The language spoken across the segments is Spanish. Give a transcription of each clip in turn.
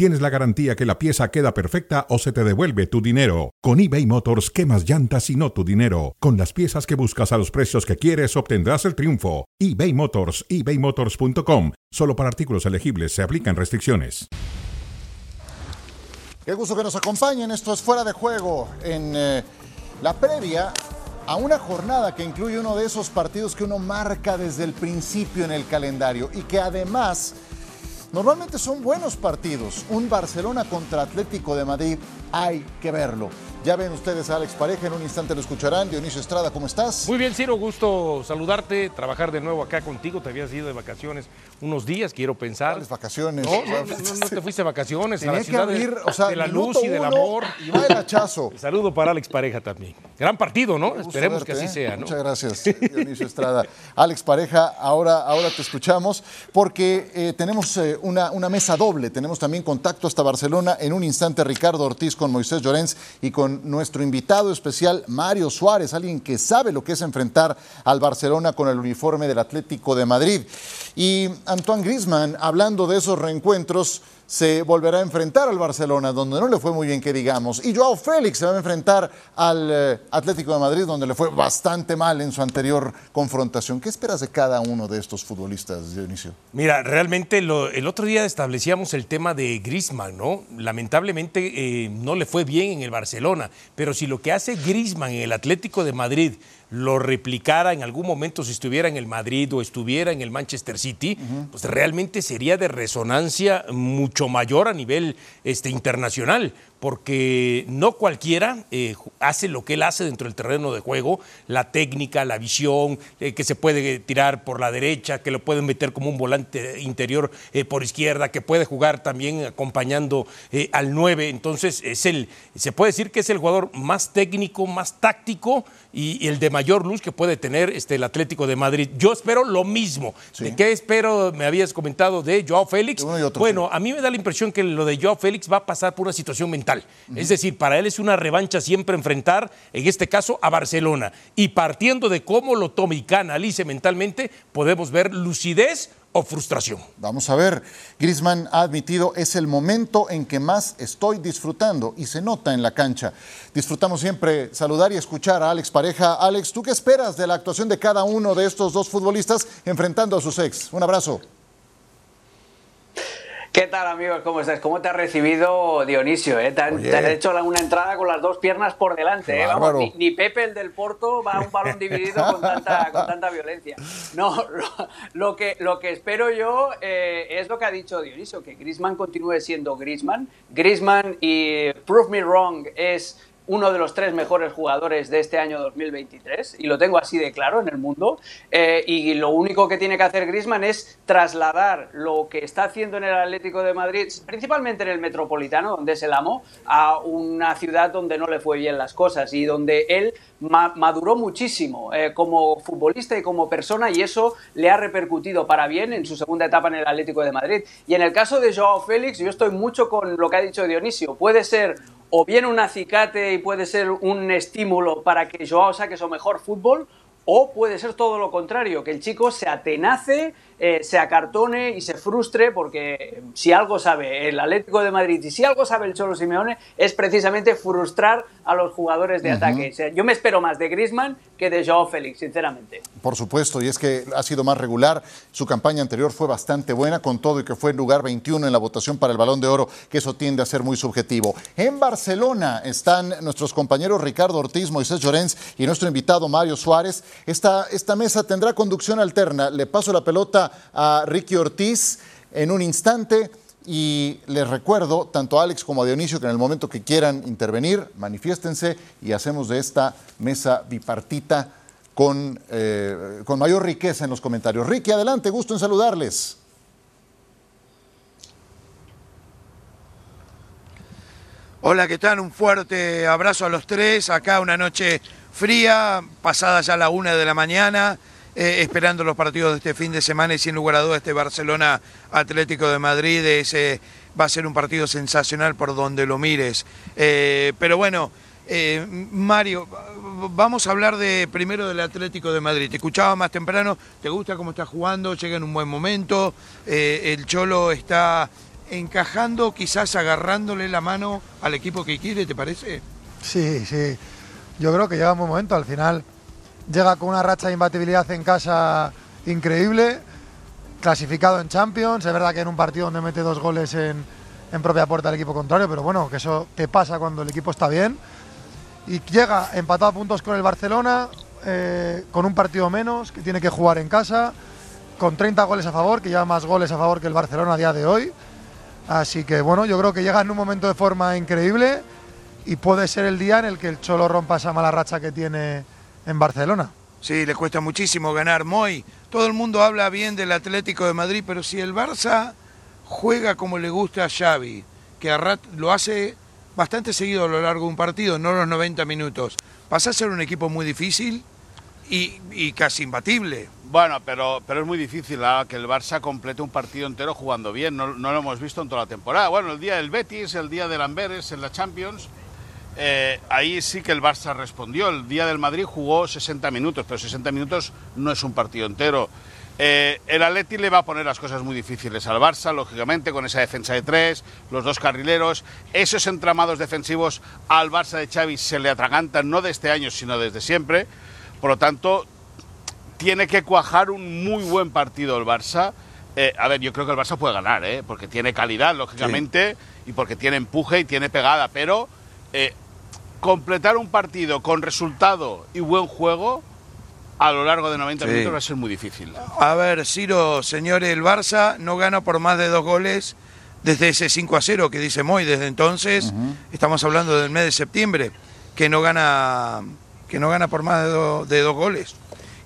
tienes la garantía que la pieza queda perfecta o se te devuelve tu dinero. Con eBay Motors, quemas llantas y no tu dinero. Con las piezas que buscas a los precios que quieres, obtendrás el triunfo. eBay Motors, ebaymotors.com. Solo para artículos elegibles se aplican restricciones. Qué gusto que nos acompañen. Esto es Fuera de Juego en eh, la previa a una jornada que incluye uno de esos partidos que uno marca desde el principio en el calendario y que además normalmente son buenos partidos. Un Barcelona contra Atlético de Madrid hay que verlo. Ya ven ustedes a Alex Pareja, en un instante lo escucharán. Dionisio Estrada, ¿cómo estás? Muy bien, Ciro, gusto saludarte, trabajar de nuevo acá contigo. Te habías ido de vacaciones unos días, quiero pensar. ¿Cuáles vacaciones? No, no, no, no te fuiste de vacaciones a Tenía la que ciudad de- abrir, o sea, de la luz y del amor. Y va el hachazo. El saludo para Alex Pareja también. Gran partido, ¿no? Esperemos verte, que así ¿eh? sea, ¿no? Muchas gracias, Dionisio Estrada. Alex Pareja, ahora, ahora te escuchamos porque eh, tenemos eh, una, una mesa doble. Tenemos también contacto hasta Barcelona. En un instante, Ricardo Ortiz con Moisés Llorens y con nuestro invitado especial, Mario Suárez, alguien que sabe lo que es enfrentar al Barcelona con el uniforme del Atlético de Madrid. Y Antoine Griezmann, hablando de esos reencuentros, se volverá a enfrentar al Barcelona, donde no le fue muy bien que digamos. Y Joao Félix se va a enfrentar al eh, Atlético de Madrid, donde le fue bastante mal en su anterior confrontación. ¿Qué esperas de cada uno de estos futbolistas, Dionisio? Mira, realmente el otro día establecíamos el tema de Griezmann, ¿no? Lamentablemente eh, no le fue bien en el Barcelona, pero si lo que hace Griezmann en el Atlético de Madrid lo replicara en algún momento si estuviera en el Madrid o estuviera en el Manchester City, pues realmente sería de resonancia mucho mayor a nivel este, internacional, porque no cualquiera eh, hace lo que él hace dentro del terreno de juego, la técnica, la visión, eh, que se puede tirar por la derecha, que lo pueden meter como un volante interior eh, por izquierda, que puede jugar también acompañando al 9. Entonces, es el, se puede decir que es el jugador más técnico, más táctico y, y el de mayor luz que puede tener este, el Atlético de Madrid. Yo espero lo mismo. ¿De qué espero? Me habías comentado de Joao Félix. De otro, bueno, a mí me da la impresión que lo de Joao Félix va a pasar por una situación mental. Es decir, para él es una revancha siempre enfrentar, en este caso, a Barcelona. Y partiendo de cómo lo tome y canalice mentalmente, podemos ver lucidez o frustración. Vamos a ver, Griezmann ha admitido es el momento en que más estoy disfrutando y se nota en la cancha. Disfrutamos siempre saludar y escuchar a Alex Pareja. Alex, ¿tú qué esperas de la actuación de cada uno de estos dos futbolistas enfrentando a sus ex? Un abrazo. ¿Qué tal amigos? ¿Cómo estás? ¿Cómo te ha recibido Dionisio? eh? Te, han, Oye. te has hecho una entrada con las dos piernas por delante. Eh? Vamos, ni, ni Pepe el del Porto va a un balón dividido con tanta, con tanta violencia. No, lo, lo que, lo que espero yo eh, es lo que ha dicho Dionisio, que Griezmann continúe siendo Griezmann. Griezmann y Prove Me Wrong es uno de los tres mejores jugadores de este año 2023 y lo tengo así de claro en el mundo Eh, y lo único que tiene que hacer Griezmann es trasladar lo que está haciendo en el Atlético de Madrid principalmente en el Metropolitano donde es el amo a una ciudad donde no le fue bien las cosas y donde él ma- maduró muchísimo eh, como futbolista y como persona y eso le ha repercutido para bien en su segunda etapa en el Atlético de Madrid. Y en el caso de Joao Félix yo estoy mucho con lo que ha dicho Dionisio puede ser o bien un acicate y puede ser un estímulo para que Joao saque su mejor fútbol, o puede ser todo lo contrario, que el chico se atenace, eh, se acartone y se frustre, porque si algo sabe el Atlético de Madrid y si algo sabe el Cholo Simeone, es precisamente frustrar a los jugadores de ataque. O sea, yo me espero más de Griezmann que de Joao Félix, sinceramente. Por supuesto, y es que ha sido más regular. Su campaña anterior fue bastante buena, con todo y que fue en lugar 21 en la votación para el Balón de Oro, que eso tiende a ser muy subjetivo. En Barcelona están nuestros compañeros Ricardo Ortiz, Moisés Llorens y nuestro invitado Mario Suárez. Esta, esta mesa tendrá conducción alterna. Le paso la pelota a Ricky Ortiz en un instante. Y les recuerdo, tanto a Alex como a Dionisio, que en el momento que quieran intervenir, manifiéstense y hacemos de esta mesa bipartita con, eh, con mayor riqueza en los comentarios. Ricky, adelante, gusto en saludarles. Hola, ¿qué tal? Un fuerte abrazo a los tres. Acá una noche fría, pasada ya la una de la mañana. Eh, esperando los partidos de este fin de semana y sin lugar a dudas este Barcelona Atlético de Madrid ese va a ser un partido sensacional por donde lo mires. Eh, pero bueno, eh, Mario, vamos a hablar de primero del Atlético de Madrid. Te escuchaba más temprano, ¿te gusta cómo está jugando? Llega en un buen momento, el Cholo está encajando, quizás agarrándole la mano al equipo que quiere, ¿te parece? Sí, sí. Yo creo que llega un buen momento. Al final llega con una racha de imbatibilidad en casa increíble, clasificado en Champions. Es verdad que en un partido donde mete dos goles en, propia puerta del equipo contrario, pero bueno, que eso te pasa cuando el equipo está bien. Y llega empatado a puntos con el Barcelona, eh, con un partido menos, que tiene que jugar en casa, con 30 goles a favor, que lleva más goles a favor que el Barcelona a día de hoy. Así que bueno, yo creo que llega en un momento de forma increíble y puede ser el día en el que el Cholo rompa esa mala racha que tiene en Barcelona. Sí, le cuesta muchísimo ganar. Moy, todo el mundo habla bien del Atlético de Madrid, pero si el Barça juega como le gusta a Xavi, que a lo hace bastante seguido a lo largo de un partido, no los 90 minutos, pasa a ser un equipo muy difícil y, casi imbatible. Bueno, pero, pero es muy difícil ¿ah? que el Barça complete un partido entero jugando bien. No, no, lo hemos visto en toda la temporada. Bueno, el día del Betis, el día del Amberes en la Champions, eh, ahí sí que el Barça respondió. El día del Madrid jugó 60 minutos, pero 60 minutos no es un partido entero. Eh, el Atleti le va a poner las cosas muy difíciles al Barça, lógicamente, con esa defensa de tres, los dos carrileros. Esos entramados defensivos al Barça de Xavi se le atragantan no de este año, sino desde siempre. Por lo tanto, tiene que cuajar un muy buen partido el Barça. Eh, a ver, yo creo que el Barça puede ganar, porque tiene calidad, lógicamente, y porque tiene empuje y tiene pegada, pero eh, completar un partido con resultado y buen juego a lo largo de 90 minutos va a ser muy difícil. A ver, Ciro, señores, el Barça no gana por más de dos goles desde ese 5 a 0 que dice Moy. Desde entonces, estamos hablando del mes de septiembre, que no gana, que no gana por más de, dos goles.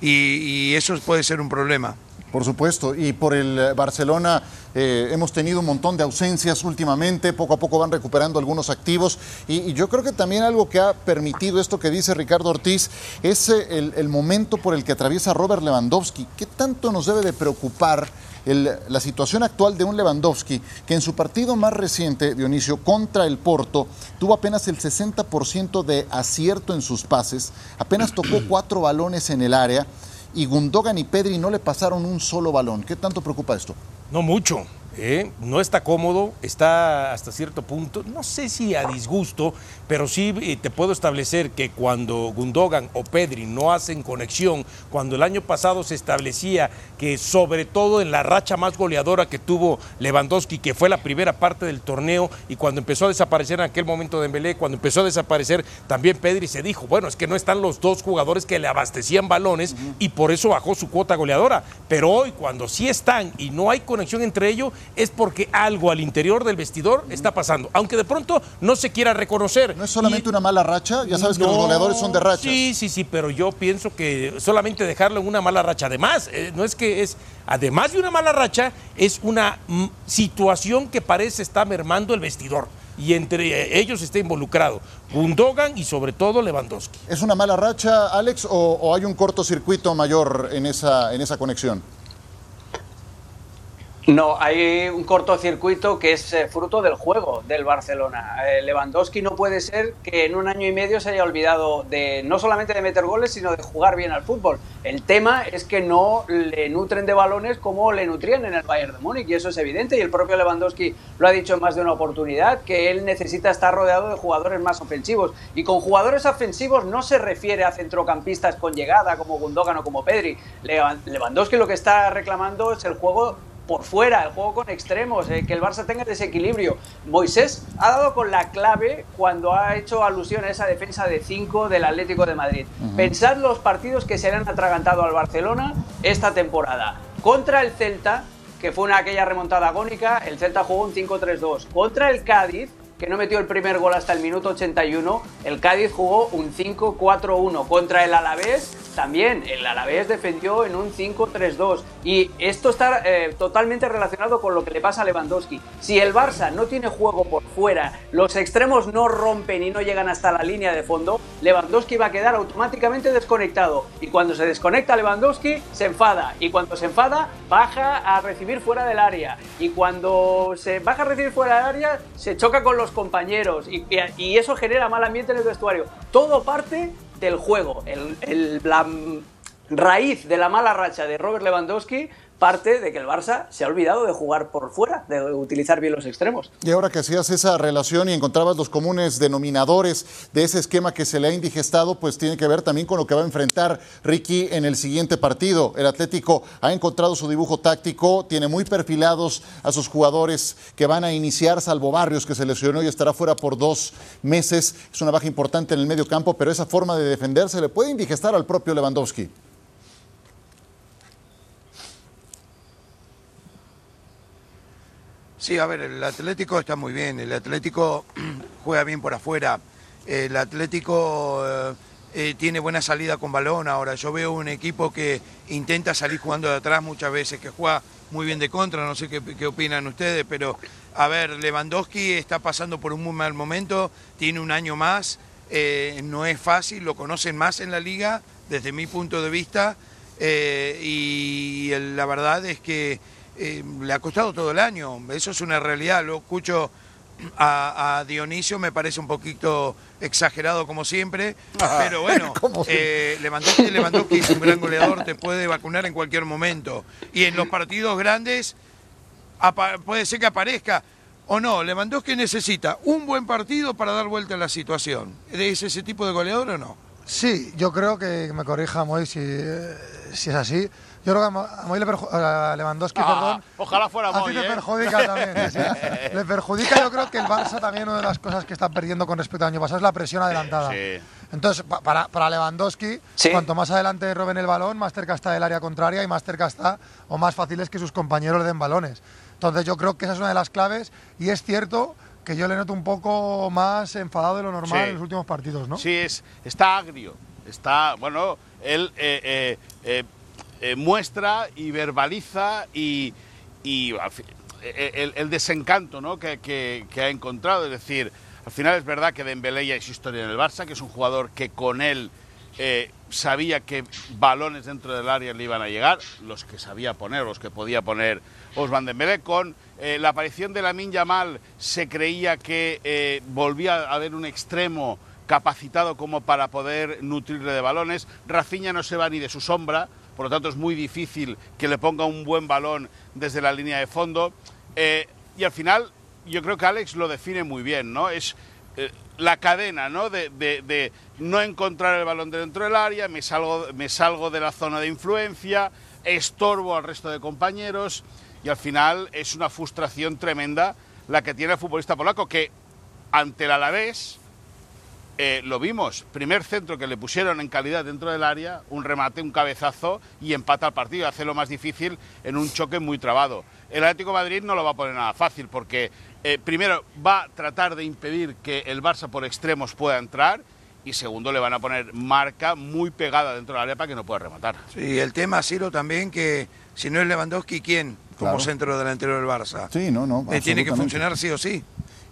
y eso puede ser un problema. Por supuesto, y por el eh, Barcelona eh, hemos tenido un montón de ausencias últimamente, poco a poco van recuperando algunos activos y, yo creo que también algo que ha permitido esto que dice Ricardo Ortiz es eh, el, momento por el que atraviesa Robert Lewandowski. ¿Qué tanto nos debe de preocupar la situación actual de un Lewandowski que en su partido más reciente, Dionisio, contra el Porto, tuvo apenas el 60% de acierto en sus pases, apenas tocó cuatro balones en el área? Y Gundogan y Pedri no le pasaron un solo balón. ¿Qué tanto preocupa esto? No mucho. ¿Eh? no está cómodo, está hasta cierto punto, no sé si a disgusto, pero sí eh, te puedo establecer que cuando Gundogan o Pedri no hacen conexión, cuando el año pasado se establecía que sobre todo en la racha más goleadora que tuvo Lewandowski, que fue la primera parte del torneo, y cuando empezó a desaparecer en aquel momento de Dembélé, cuando empezó a desaparecer también Pedri, se dijo, bueno, es que no están los dos jugadores que le abastecían balones y por eso bajó su cuota goleadora. Pero hoy, cuando sí están y no hay conexión entre ellos, es porque algo al interior del vestidor está pasando, aunque de pronto no se quiera reconocer. No es solamente una mala racha, ya sabes que los goleadores son de racha. Sí, sí, sí, pero yo pienso que solamente dejarlo en una mala racha, además, eh, no es que es, además de una mala racha, es una situación que parece estar mermando el vestidor y entre ellos está involucrado Gundogan y sobre todo Lewandowski. ¿Es una mala racha, Alex, o, o hay un cortocircuito mayor en esa, en esa conexión? No, hay un cortocircuito que es eh, fruto del juego del Barcelona. Eh, Lewandowski no puede ser que en un año y medio se haya olvidado de no solamente de meter goles, sino de jugar bien al fútbol. El tema es que no le nutren de balones como le nutrían en el Bayern de Múnich, y eso es evidente. Y el propio Lewandowski lo ha dicho en más de una oportunidad, que él necesita estar rodeado de jugadores más ofensivos. Y con jugadores ofensivos no se refiere a centrocampistas con llegada como Gundogan o como Pedri. Lewandowski lo que está reclamando es el juego por fuera, el juego con extremos, eh, que el Barça tenga desequilibrio. Moisés ha dado con la clave cuando ha hecho alusión a esa defensa de 5 del Atlético de Madrid. Pensad los partidos que se han atragantado al Barcelona esta temporada. Contra el Celta, que fue una aquella remontada agónica, el Celta jugó un 5-3-2. Contra el Cádiz, que no metió el primer gol hasta el minuto 81, el Cádiz jugó un 5-4-1 contra el Alavés. También el Alavés defendió en un 5-3-2 y esto está eh, totalmente relacionado con lo que le pasa a Lewandowski. Si el Barça no tiene juego por fuera, los extremos no rompen y no llegan hasta la línea de fondo, Lewandowski va a quedar automáticamente desconectado. Y cuando se desconecta Lewandowski se enfada. Y cuando se enfada baja a recibir fuera del área. Y cuando se baja a recibir fuera del área se choca con los compañeros. Y, y eso genera mal ambiente en el vestuario. Todo parte del juego. El, la raíz de la mala racha de Robert Lewandowski parte de que el Barça se ha olvidado de jugar por fuera, de utilizar bien los extremos. Y ahora que hacías esa relación y encontrabas los comunes denominadores de ese esquema que se le ha indigestado, pues tiene que ver también con lo que va a enfrentar Ricky en el siguiente partido. El Atlético ha encontrado su dibujo táctico, tiene muy perfilados a sus jugadores que van a iniciar, salvo Barrios que se lesionó y estará fuera por dos meses. Es una baja importante en el medio campo, pero esa forma de defenderse le puede indigestar al propio Lewandowski. Sí, a ver, el Atlético está muy bien, el Atlético juega bien por afuera, el Atlético eh, eh, tiene buena salida con balón ahora, yo veo un equipo que intenta salir jugando de atrás muchas veces, que juega muy bien de contra, no sé qué, opinan ustedes, pero a ver, Lewandowski está pasando por un muy mal momento, tiene un año más, eh, no es fácil, lo conocen más en la liga, desde mi punto de vista, y la verdad es que eh, le ha costado todo el año, eso es una realidad, lo escucho a, Dionisio, me parece un poquito exagerado como siempre, ah, pero bueno, eh, Lewandowski, Lewandowski es un gran goleador, te puede vacunar en cualquier momento, y en los partidos grandes puede ser que aparezca, o no, Lewandowski necesita un buen partido para dar vuelta a la situación, ¿es ese tipo de goleador o no? Sí, yo creo que me corrija Moy si, eh, si es así. Yo creo que a, Moy le a Lewandowski, ah, perdón. Ojalá fuera Moy. A ti te ¿eh? perjudica también. Le perjudica, yo creo que el Barça también una de las cosas que está perdiendo con respecto al año pasado es la presión adelantada. Sí. Entonces, para, para Lewandowski, cuanto más adelante roben el balón, más cerca está del área contraria y más cerca está, o más fácil es que sus compañeros le den balones. Entonces, yo creo que esa es una de las claves y es cierto que yo le noto un poco más enfadado de lo normal en los últimos partidos, ¿no? Sí, es, está agrio. Está, bueno, él eh, eh, eh, muestra y verbaliza y, el, desencanto ¿no? que, ha encontrado. Es decir, al final es verdad que Dembélé ya es historia en el Barça, que es un jugador que con él sabía que balones dentro del área le iban a llegar, los que sabía poner, los que podía poner Osman Dembélé. Con la aparición de la Yamal se creía que volvía a haber un extremo capacitado como para poder nutrirle de balones. Rafinha no se va ni de su sombra, por lo tanto es muy difícil que le ponga un buen balón desde la línea de fondo. Eh, y al final yo creo que Alex lo define muy bien, ¿no? Es eh, la cadena, ¿no? De, no encontrar el balón dentro del área, me salgo, me salgo de la zona de influencia, estorbo al resto de compañeros y al final es una frustración tremenda la que tiene el futbolista polaco que ante el Alavés eh, lo vimos, primer centro que le pusieron en calidad dentro del área, un remate, un cabezazo y empata el partido, hace lo más difícil en un choque muy trabado. El Atlético de Madrid no lo va a poner nada fácil porque eh, primero va a tratar de impedir que el Barça por extremos pueda entrar y segundo le van a poner marca muy pegada dentro del área para que no pueda rematar. Sí, el tema, Ciro, también que si no es Lewandowski, ¿quién como centro delantero del Barça? Sí, no, no. Eh, tiene que funcionar sí o sí.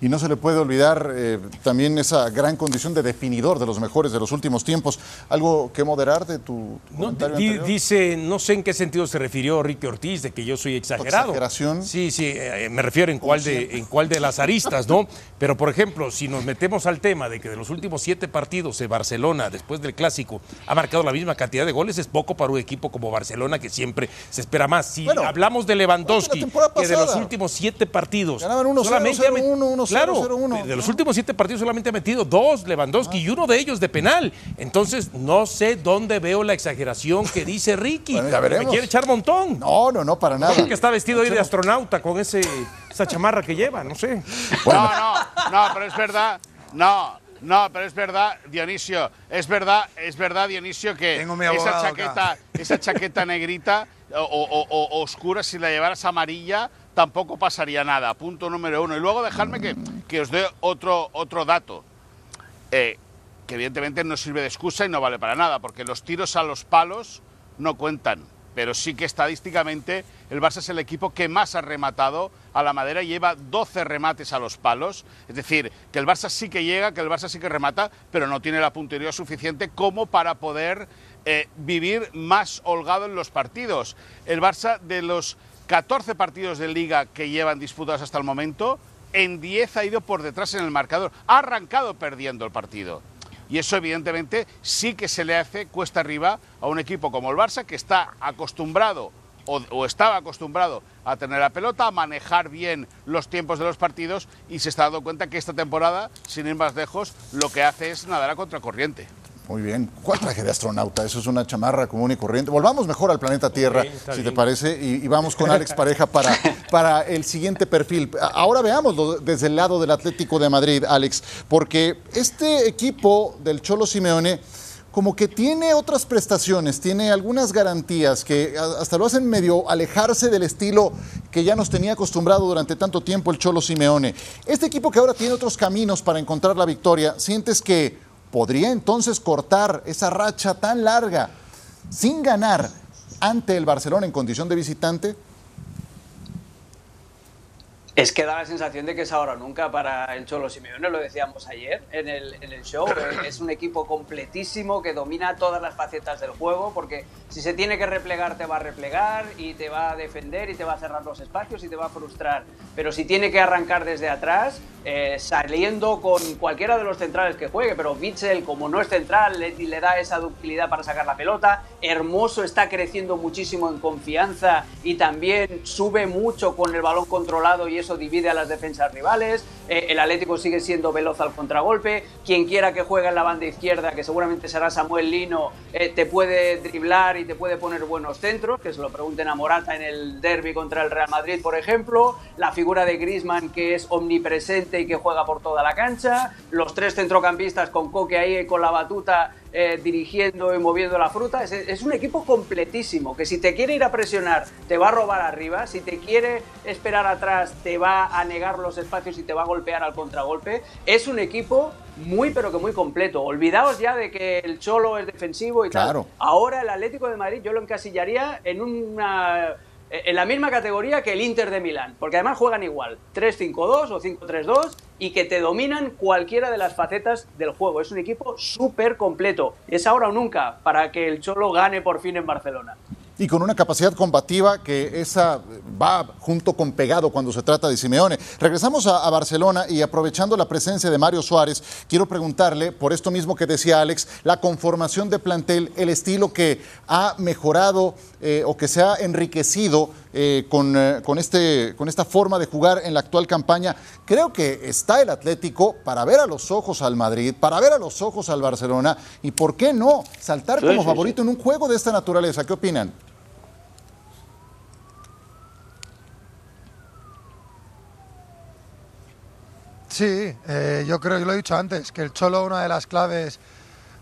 Y no se le puede olvidar eh, también esa gran condición de definidor de los mejores de los últimos tiempos. ¿Algo que moderar de tu comentario Dice, no sé en qué sentido se refirió Ricky Ortiz, de que yo soy exagerado. ¿Exageración? Sí, sí, eh, me refiero en cuál, de, en cuál de las aristas, ¿no? Pero, por ejemplo, si nos metemos al tema de que de los últimos siete partidos de Barcelona, después del Clásico, ha marcado la misma cantidad de goles, es poco para un equipo como Barcelona que siempre se espera más. Si hablamos de Lewandowski, que de los últimos siete partidos... solamente Claro, de los últimos siete partidos solamente ha metido dos Lewandowski y uno de ellos de penal. Entonces, no sé dónde veo la exageración que dice Ricky. ya veremos. Me quiere echar montón. No, no, no, para nada. que está vestido ahí de astronauta con ese, esa chamarra que lleva, no sé. No, no, no, pero es verdad. No, no, pero es verdad, Dionisio, es verdad, es verdad, Dionisio, que esa chaqueta, esa chaqueta negrita o, oscura, si la llevaras amarilla, tampoco pasaría nada. Punto número uno. Y luego dejarme que, que os dé otro, otro dato, eh, que evidentemente no sirve de excusa y no vale para nada, porque los tiros a los palos no cuentan, pero sí que estadísticamente el Barça es el equipo que más ha rematado a la madera, lleva 12 remates a los palos, es decir, que el Barça sí que llega, que el Barça sí que remata, pero no tiene la puntería suficiente como para poder eh, vivir más holgado en los partidos. El Barça de los 14 partidos de liga que llevan disputados hasta el momento, en 10 ha ido por detrás en el marcador, ha arrancado perdiendo el partido. Y eso evidentemente sí que se le hace cuesta arriba a un equipo como el Barça que está acostumbrado o, estaba acostumbrado a tener la pelota, a manejar bien los tiempos de los partidos y se está dando cuenta que esta temporada, sin ir más lejos, lo que hace es nadar a contracorriente. Muy bien. ¿Cuál traje de astronauta? Eso es una chamarra común y corriente. Volvamos mejor al planeta Tierra, si te parece, y, vamos con Alex Pareja para, para el siguiente perfil. Ahora veámoslo desde el lado del Atlético de Madrid, Alex, porque este equipo del Cholo Simeone como que tiene otras prestaciones, tiene algunas garantías que hasta lo hacen medio alejarse del estilo que ya nos tenía acostumbrado durante tanto tiempo el Cholo Simeone. Este equipo que ahora tiene otros caminos para encontrar la victoria, ¿sientes que podría entonces cortar esa racha tan larga sin ganar ante el Barcelona en condición de visitante? Es que da la sensación de que es ahora nunca para el Cholo Simeone, lo decíamos ayer en el, en el show. Es un equipo completísimo que domina todas las facetas del juego, porque si se tiene que replegar, te va a replegar y te va a defender y te va a cerrar los espacios y te va a frustrar. Pero si tiene que arrancar desde atrás, eh, saliendo con cualquiera de los centrales que juegue, pero Mitchell, como no es central, le, le da esa ductilidad para sacar la pelota. Hermoso está creciendo muchísimo en confianza y también sube mucho con el balón controlado y eso divide a las defensas rivales. Eh, el Atlético sigue siendo veloz al contragolpe. Quien quiera que juegue en la banda izquierda, que seguramente será Samuel Lino, eh, te puede driblar y te puede poner buenos centros, que se lo pregunten a Morata en el derby contra el Real Madrid, por ejemplo. La figura de Grisman, que es omnipresente y que juega por toda la cancha. Los tres centrocampistas con Coque ahí con la batuta eh, dirigiendo y moviendo la fruta. Es, un equipo completísimo, que si te quiere ir a presionar, te va a robar arriba, si te quiere esperar atrás, te va a negar los espacios y te va a golpear al contragolpe. Es un equipo muy pero que muy completo. Olvidaos ya de que el Cholo es defensivo y tal. Ahora el Atlético de Madrid yo lo encasillaría en una en la misma categoría que el Inter de Milán, porque además juegan igual, 3-5-2 o 5-3-2 y que te dominan cualquiera de las facetas del juego. Es un equipo súper completo. Es ahora o nunca para que el Cholo gane por fin en Barcelona y con una capacidad combativa que esa va junto con pegado cuando se trata de Simeone. Regresamos a, Barcelona y aprovechando la presencia de Mario Suárez, quiero preguntarle, por esto mismo que decía Alex, la conformación de plantel, el estilo que ha mejorado eh, o que se ha enriquecido eh, con, eh, con, este, con esta forma de jugar en la actual campaña. Creo que está el Atlético para ver a los ojos al Madrid, para ver a los ojos al Barcelona y, ¿por qué no?, saltar como favorito en un juego de esta naturaleza. ¿Qué opinan? Sí, eh, yo creo, que lo he dicho antes, que el Cholo, una de las claves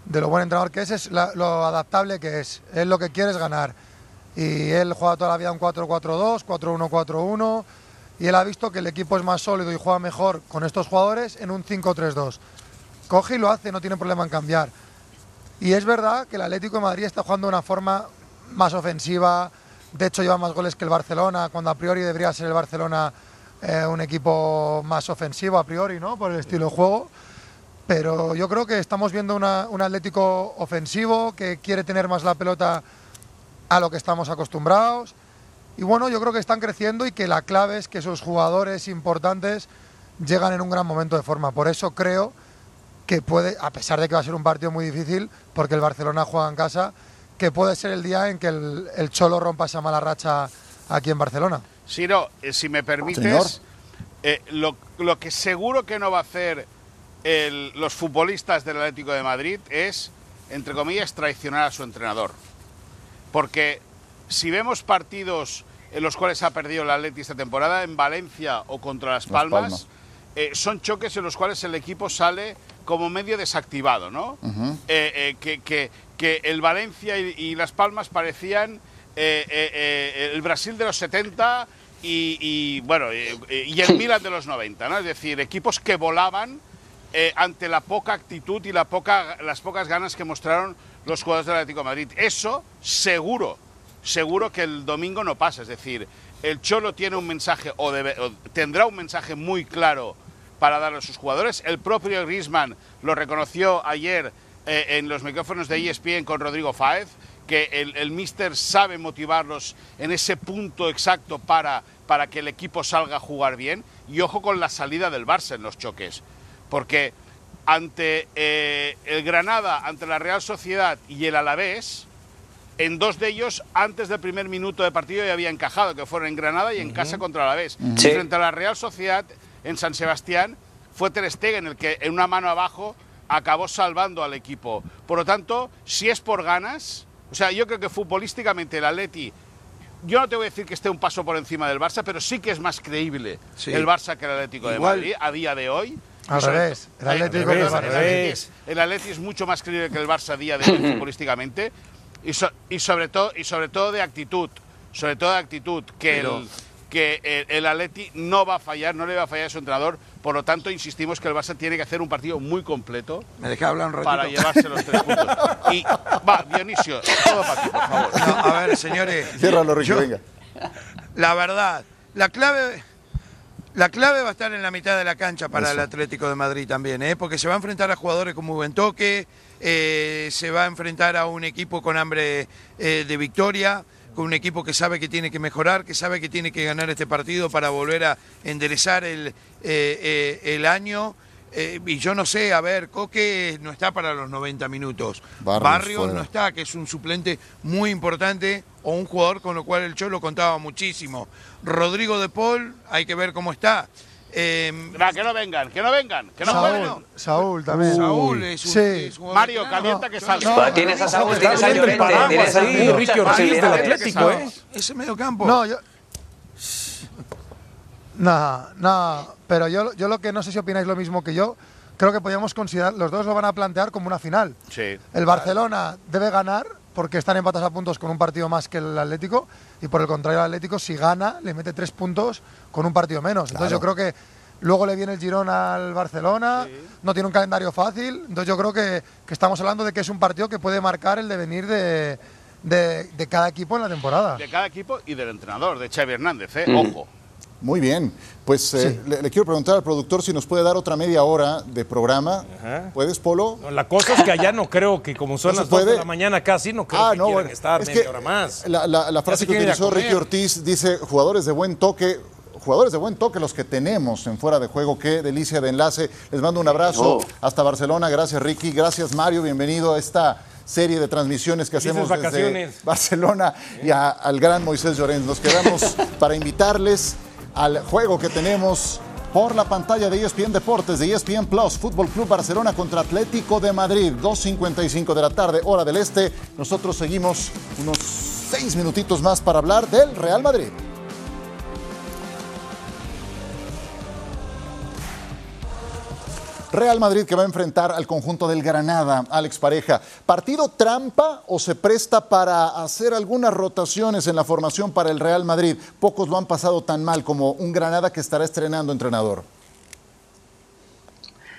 de lo buen entrenador que es, es lo adaptable que es. Él lo que quiere es ganar. Y él juega toda la vida un 4-4-2, 4-1-4-1, y él ha visto que el equipo es más sólido y juega mejor con estos jugadores en un 5-3-2. Coge y lo hace, no tiene problema en cambiar. Y es verdad que el Atlético de Madrid está jugando de una forma más ofensiva, de hecho lleva más goles que el Barcelona, cuando a priori debería ser el Barcelona eh, un equipo más ofensivo a priori, ¿no? Por el estilo de juego. Pero yo creo que estamos viendo un Atlético ofensivo que quiere tener más la pelota a lo que estamos acostumbrados. Y bueno, yo creo que están creciendo y que la clave es que esos jugadores importantes llegan en un gran momento de forma. Por eso creo que puede, a pesar de que va a ser un partido muy difícil, porque el Barcelona juega en casa, que puede ser el día en que el, el Cholo rompa esa mala racha aquí en Barcelona. Sí, no, eh, si me permites, eh, lo, que seguro que no va a hacer los futbolistas del Atlético de Madrid es, entre comillas, traicionar a su entrenador. Porque si vemos partidos en los cuales ha perdido el Atlético esta temporada, en Valencia o contra Las Palmas, eh, son choques en los cuales el equipo sale como medio desactivado, ¿no? que, que, el Valencia y, y Las Palmas parecían el Brasil de los 70 y, bueno, y el Milan de los 90, ¿no? Es decir, equipos que volaban eh, ante la poca actitud y la poca, las pocas ganas que mostraron los jugadores del Atlético Madrid. Eso seguro, seguro que el domingo no pasa. Es decir, el Cholo tiene un mensaje o, tendrá un mensaje muy claro para dar a sus jugadores. El propio Griezmann lo reconoció ayer eh, en los micrófonos de ESPN con Rodrigo Fáez, que el, el míster sabe motivarlos en ese punto exacto para, para que el equipo salga a jugar bien. Y ojo con la salida del Barça en los choques, porque ante eh, el Granada, ante la Real Sociedad y el Alavés, en dos de ellos, antes del primer minuto de partido, ya había encajado, que fueron en Granada y en casa contra el Alavés. Frente a la Real Sociedad, en San Sebastián, fue Ter Stegen el que en una mano abajo acabó salvando al equipo. Por lo tanto, si es por ganas, o sea, yo creo que futbolísticamente el Atleti, yo no te voy a decir que esté un paso por encima del Barça, pero sí que es más creíble el Barça que el Atlético de Madrid a día de hoy. Al revés, el Atlético El Atleti es mucho más creíble que el Barça a día de hoy futbolísticamente y, y, sobre todo, y sobre todo de actitud, sobre todo de actitud, que el que el, Atleti no va a fallar, no le va a fallar a su entrenador. Por lo tanto, insistimos que el Barça tiene que hacer un partido muy completo. ¿Me deja hablar un ratito? Para llevarse los tres puntos. Y va, Dionisio, todo para ti, por favor. a ver, señores. Ciérralo, Ricky, venga. La verdad, la clave. La clave va a estar en la mitad de la cancha para el Atlético de Madrid también, ¿eh? porque se va a enfrentar a jugadores con muy buen toque, eh, se va a enfrentar a un equipo con hambre eh, de victoria con un equipo que sabe que tiene que mejorar, que sabe que tiene que ganar este partido para volver a enderezar el, eh, el año. Eh, y yo no sé, a ver, Coque no está para los 90 minutos. Barrios, no está, que es un suplente muy importante o un jugador con lo cual el Cholo contaba muchísimo. Rodrigo de Paul, hay que ver cómo está. Eh, que no vengan, que no vengan, que no Saúl, Saúl también. Saúl es un, sí. Mario, calienta que salga. tienes a Saúl, tienes a Llorente, tienes a Ricky Ortiz del Atlético, ¿eh? Ese medio campo. No, yo... No, no, pero yo, yo lo que no sé si opináis lo mismo que yo, creo que podríamos considerar, los dos lo van a plantear como una final. Sí. El Barcelona debe ganar porque están empatados a puntos con un partido más que el Atlético y por el contrario el Atlético si gana le mete tres puntos con un partido menos. Entonces yo creo que luego le viene el Girón al Barcelona, no tiene un calendario fácil, entonces yo creo que, estamos hablando de que es un partido que puede marcar el devenir de, de, cada equipo en la temporada. De cada equipo y del entrenador, de Xavi Hernández, ¿eh? ojo. Muy bien. Pues eh, le, quiero preguntar al productor si nos puede dar otra media hora de programa. ¿Puedes, Polo? la cosa es que allá no creo que, como son las dos de la mañana casi, no creo ah, que no, quieran estar media hora más. La, frase que utilizó Ricky Ortiz dice, jugadores de buen toque, jugadores de buen toque los que tenemos en fuera de juego. Qué delicia de enlace. Les mando un abrazo oh. hasta Barcelona. Gracias, Ricky. Gracias, Mario. Bienvenido a esta serie de transmisiones que hacemos desde Barcelona y al gran Moisés Llorens. Nos quedamos para invitarles al juego que tenemos por la pantalla de ESPN Deportes, de ESPN Plus, Fútbol Club Barcelona contra Atlético de Madrid, 2.55 de la tarde, hora del este. Nosotros seguimos unos seis minutitos más para hablar del Real Madrid. Real Madrid que va a enfrentar al conjunto del Granada, Alex Pareja. ¿Partido trampa o se presta para hacer algunas rotaciones en la formación para el Real Madrid? Pocos lo han pasado tan mal como un Granada que estará estrenando entrenador.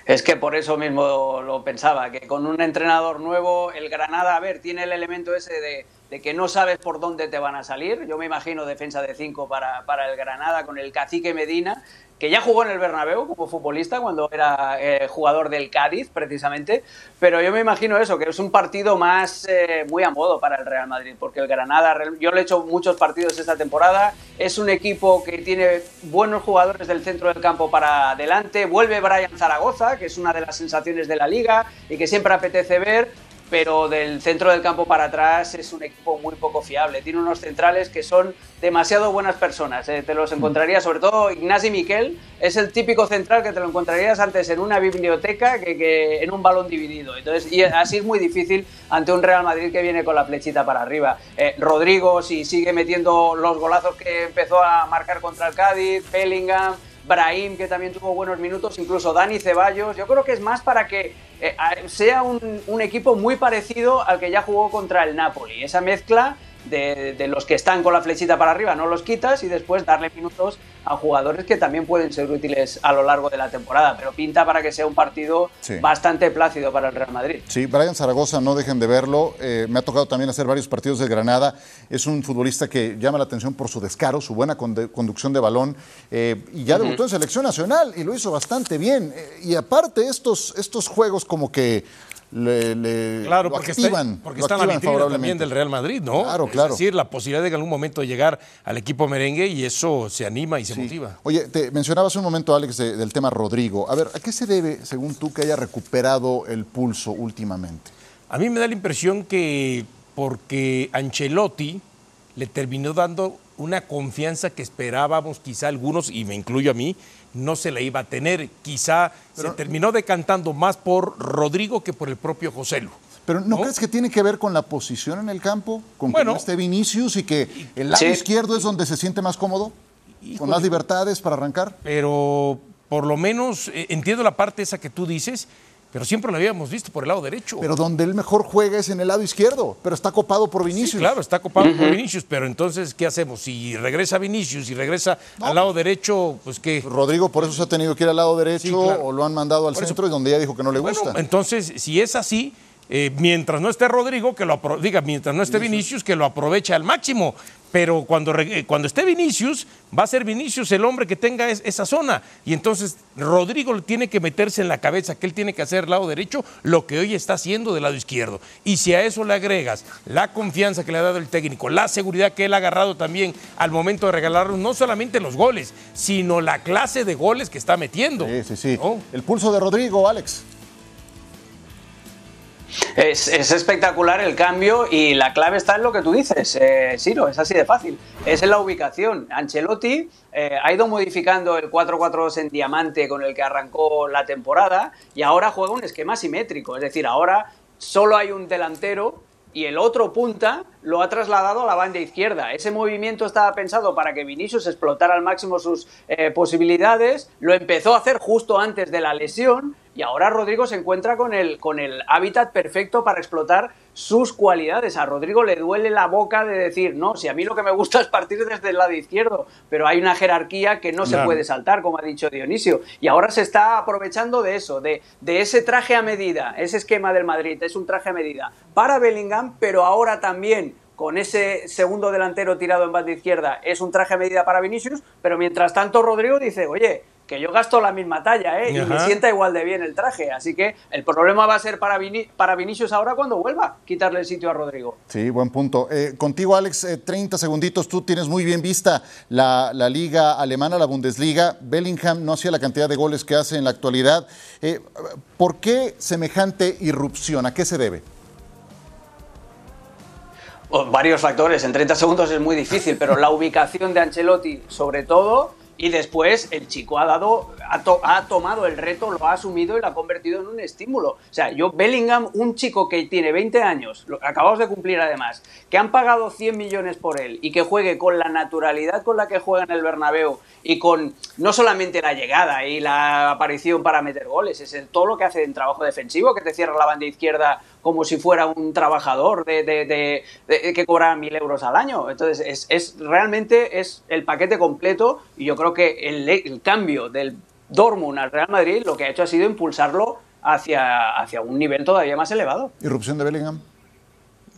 Es que por eso mismo lo pensaba, que con un entrenador nuevo, el Granada, a ver, tiene el elemento ese de, que no sabes por dónde te van a salir. Yo me imagino defensa de cinco para, para el Granada con el cacique Medina que ya jugó en el Bernabéu como futbolista cuando era eh, jugador del Cádiz, precisamente, pero yo me imagino eso, que es un partido más eh, muy a modo para el Real Madrid, porque el Granada, yo le he hecho muchos partidos esta temporada, es un equipo que tiene buenos jugadores del centro del campo para adelante, vuelve Brian Zaragoza, que es una de las sensaciones de la liga y que siempre apetece ver, pero del centro del campo para atrás es un equipo muy poco fiable. Tiene unos centrales que son demasiado buenas personas. Eh. Te los encontrarías, sobre todo Ignasi Miquel, es el típico central que te lo encontrarías antes en una biblioteca que, en un balón dividido. Entonces, y así es muy difícil ante un Real Madrid que viene con la flechita para arriba. Eh, Rodrigo, si sigue metiendo los golazos que empezó a marcar contra el Cádiz, Bellingham Brahim, que también tuvo buenos minutos, incluso Dani Ceballos. Yo creo que es más para que eh, sea un, equipo muy parecido al que ya jugó contra el Napoli. Esa mezcla de, de, los que están con la flechita para arriba, no los quitas y después darle minutos a jugadores que también pueden ser útiles a lo largo de la temporada. Pero pinta para que sea un partido Sí. bastante plácido para el Real Madrid. Sí, Brian Zaragoza, no dejen de verlo. Eh, me ha tocado también hacer varios partidos de Granada. Es un futbolista que llama la atención por su descaro, su buena conducción de balón. eh, y ya debutó en selección nacional y lo hizo bastante bien. Eh, y aparte, estos, estos juegos como que le, le- Claro, lo porque activan, está, porque lo está la vitrina también del Real Madrid, ¿no? Claro, claro. Es decir, la posibilidad de en algún momento llegar al equipo merengue y eso se anima y se Sí. motiva. Oye, te mencionabas un momento, Alex, de- del tema Rodrigo. A ver, ¿a qué se debe, según tú, que haya recuperado el pulso últimamente? A mí me da la impresión que porque Ancelotti le terminó dando una confianza que esperábamos quizá algunos, y me incluyo a mí, no se la iba a tener. Quizá se terminó decantando más por Rodrigo que por el propio José Lu. Pero ¿no, crees que tiene que ver con la posición en el campo? ¿Con Bueno. que no esté Vinicius y que el lado Sí. izquierdo es donde se siente más cómodo? ¿Con más libertades para arrancar? Pero por lo menos eh, entiendo la parte esa que tú dices, pero siempre lo habíamos visto por el lado derecho. Pero donde él mejor juega es en el lado izquierdo, pero está copado por Sí, Vinicius. claro, está copado por Vinicius, pero entonces, ¿qué hacemos? Si regresa Vinicius y regresa al lado derecho, pues qué. Rodrigo por eso se ha tenido que ir al lado derecho Sí, claro. o lo han mandado al Por eso- centro y donde ya dijo que no le Bueno, gusta. entonces, si es así, eh, mientras no esté Rodrigo, que lo diga, mientras no esté Vinicius, que lo aproveche al máximo. Pero cuando, eh, cuando esté Vinicius, va a ser Vinicius el hombre que tenga es- esa zona. Y entonces Rodrigo tiene que meterse en la cabeza que él tiene que hacer lado derecho lo que hoy está haciendo del lado izquierdo. Y si a eso le agregas la confianza que le ha dado el técnico, la seguridad que él ha agarrado también al momento de regalarnos no solamente los goles, sino la clase de goles que está metiendo. Sí, sí, sí. ¿no? El pulso de Rodrigo, Alex. Es, es espectacular el cambio y la clave está en lo que tú dices, eh, Siro, es así de fácil. Es en la ubicación. Ancelotti eh, ha ido modificando el 4-4-2 en diamante con el que arrancó la temporada y ahora juega un esquema simétrico. Es decir, ahora solo hay un delantero y el otro punta lo ha trasladado a la banda izquierda. Ese movimiento estaba pensado para que Vinicius explotara al máximo sus eh, posibilidades, lo empezó a hacer justo antes de la lesión y ahora Rodrigo se encuentra con el, con el hábitat perfecto para explotar sus cualidades. A Rodrigo le duele la boca de decir, no, si a mí lo que me gusta es partir desde el lado izquierdo, pero hay una jerarquía que no se puede saltar, como ha dicho Dionisio. Y ahora se está aprovechando de eso, de, de ese traje a medida, ese esquema del Madrid, es un traje a medida para Bellingham, pero ahora también con ese segundo delantero tirado en banda izquierda es un traje a medida para Vinicius, pero mientras tanto Rodrigo dice, oye, que yo gasto la misma talla, ¿eh? Y me sienta igual de bien el traje. Así que el problema va a ser para, Vini- para Vinicius ahora cuando vuelva, quitarle el sitio a Rodrigo. Sí, buen punto. Eh, contigo, Alex, eh, 30 segunditos. Tú tienes muy bien vista la, la liga alemana, la Bundesliga. Bellingham no hacía la cantidad de goles que hace en la actualidad. Eh, ¿Por qué semejante irrupción? ¿A qué se debe? Varios factores, en 30 segundos es muy difícil, pero la ubicación de Ancelotti sobre todo, y después el chico ha dado, ha, to- ha tomado el reto, lo ha asumido y lo ha convertido en un estímulo. O sea, yo Bellingham, un chico que tiene 20 años, lo acabamos de cumplir además, que han pagado 100 millones por él y que juegue con la naturalidad con la que juega en el Bernabéu y con no solamente la llegada y la aparición para meter goles, es todo lo que hace en trabajo defensivo, que te cierra la banda izquierda como si fuera un trabajador de, de- de- de- que cobra mil euros al año. Entonces, es, es- realmente es el paquete completo y yo creo que el, el cambio del Dortmund al Real Madrid lo que ha hecho ha sido impulsarlo hacia, hacia un nivel todavía más elevado. ¿Irrupción de Bellingham?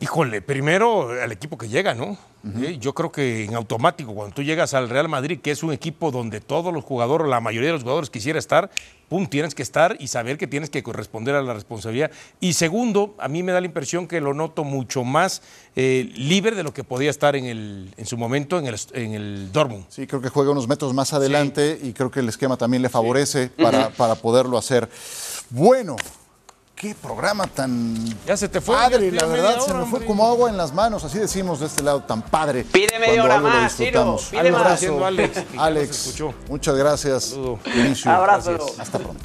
Híjole, primero al equipo que llega, ¿no? Eh, Yo creo que en automático, cuando tú llegas al Real Madrid, que es un equipo donde todos los jugadores, la mayoría de los jugadores quisiera estar, pum, tienes que estar y saber que tienes que corresponder a la responsabilidad. Y segundo, a mí me da la impresión que lo noto mucho más eh, libre de lo que podía estar en, el, en su momento en el, en el Dortmund. Sí, creo que juega unos metros más adelante y creo que el esquema también le favorece para, para poderlo hacer. Bueno, qué programa tan Ya se te fue. padre, ya la verdad, se me fue hombre. como agua en las manos, así decimos de este lado, tan padre. Pide media hora algo lo más, Ciro, disfrutamos. pide más. Abrazo, Haciendo Alex, Alex, muchas gracias. Inicio. Abrazo. Hasta pronto.